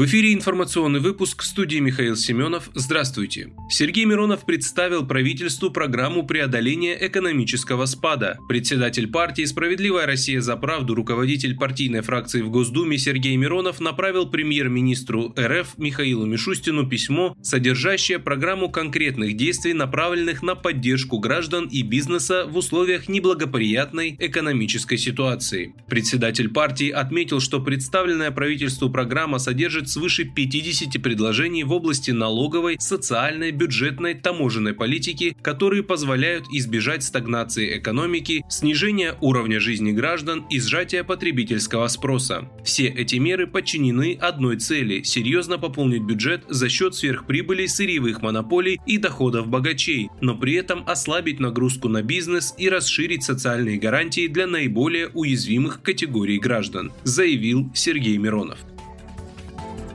В эфире информационный выпуск студии Михаил Семенов. Здравствуйте. Сергей Миронов представил правительству программу преодоления экономического спада. Председатель партии «Справедливая Россия за правду», руководитель партийной фракции в Госдуме Сергей Миронов направил премьер-министру РФ Михаилу Мишустину письмо, содержащее программу конкретных действий, направленных на поддержку граждан и бизнеса в условиях неблагоприятной экономической ситуации. Председатель партии отметил, что представленная правительству программа содержит свыше 50 предложений в области налоговой, социальной, бюджетной, таможенной политики, которые позволяют избежать стагнации экономики, снижения уровня жизни граждан и сжатия потребительского спроса. Все эти меры подчинены одной цели – серьезно пополнить бюджет за счет сверхприбыли сырьевых монополий и доходов богачей, но при этом ослабить нагрузку на бизнес и расширить социальные гарантии для наиболее уязвимых категорий граждан, заявил Сергей Миронов.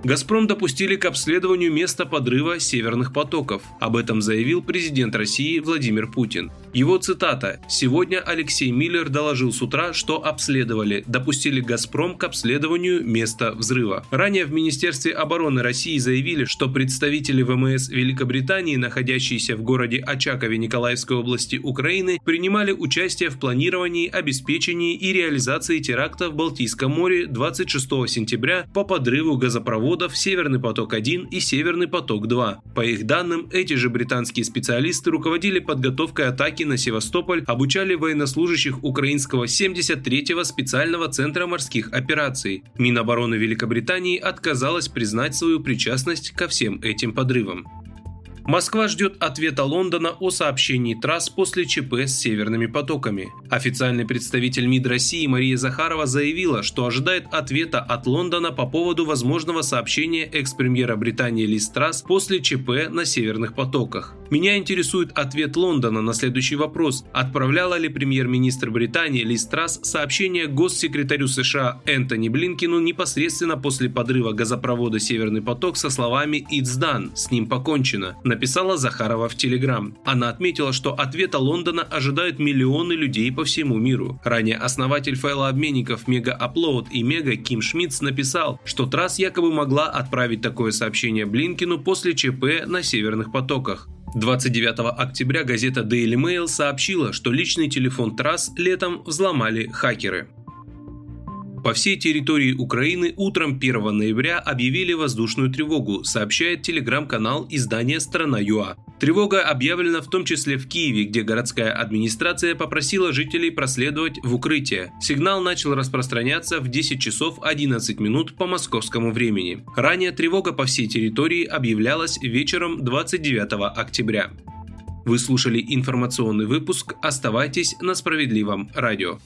«Газпром» допустили к обследованию места подрыва северных потоков. Об этом заявил президент России Владимир Путин. Его цитата «Сегодня Алексей Миллер доложил с утра, что обследовали, допустили «Газпром» к обследованию места взрыва». Ранее в Министерстве обороны России заявили, что представители ВМС Великобритании, находящиеся в городе Очакове Николаевской области Украины, принимали участие в планировании, обеспечении и реализации теракта в Балтийском море 26 сентября по подрыву газопроводов «Северный поток-1» и «Северный поток-2». По их данным, эти же британские специалисты руководили подготовкой атаки на Севастополь, обучали военнослужащих украинского 73-го специального центра морских операций. Минобороны Великобритании отказалась признать свою причастность ко всем этим подрывам. Москва ждет ответа Лондона о сообщении трасс после ЧП с северными потоками. Официальный представитель МИД России Мария Захарова заявила, что ожидает ответа от Лондона по поводу возможного сообщения экс-премьера Британии Лиз Трасс после ЧП на северных потоках. Меня интересует ответ Лондона на следующий вопрос. Отправляла ли премьер-министр Британии Лиз Трасс сообщение госсекретарю США Энтони Блинкину непосредственно после подрыва газопровода «Северный поток» со словами «It's done», «С ним покончено» написала Захарова в Телеграм. Она отметила, что ответа Лондона ожидают миллионы людей по всему миру. Ранее основатель файлообменников Mega Upload и Mega Ким Шмидц написал, что Трасс якобы могла отправить такое сообщение Блинкину после ЧП на северных потоках. 29 октября газета Daily Mail сообщила, что личный телефон Трасс летом взломали хакеры. По всей территории Украины утром 1 ноября объявили воздушную тревогу, сообщает телеграм-канал издания «Страна ЮА». Тревога объявлена в том числе в Киеве, где городская администрация попросила жителей проследовать в укрытие. Сигнал начал распространяться в 10 часов 11 минут по московскому времени. Ранее тревога по всей территории объявлялась вечером 29 октября. Вы слушали информационный выпуск. Оставайтесь на справедливом радио.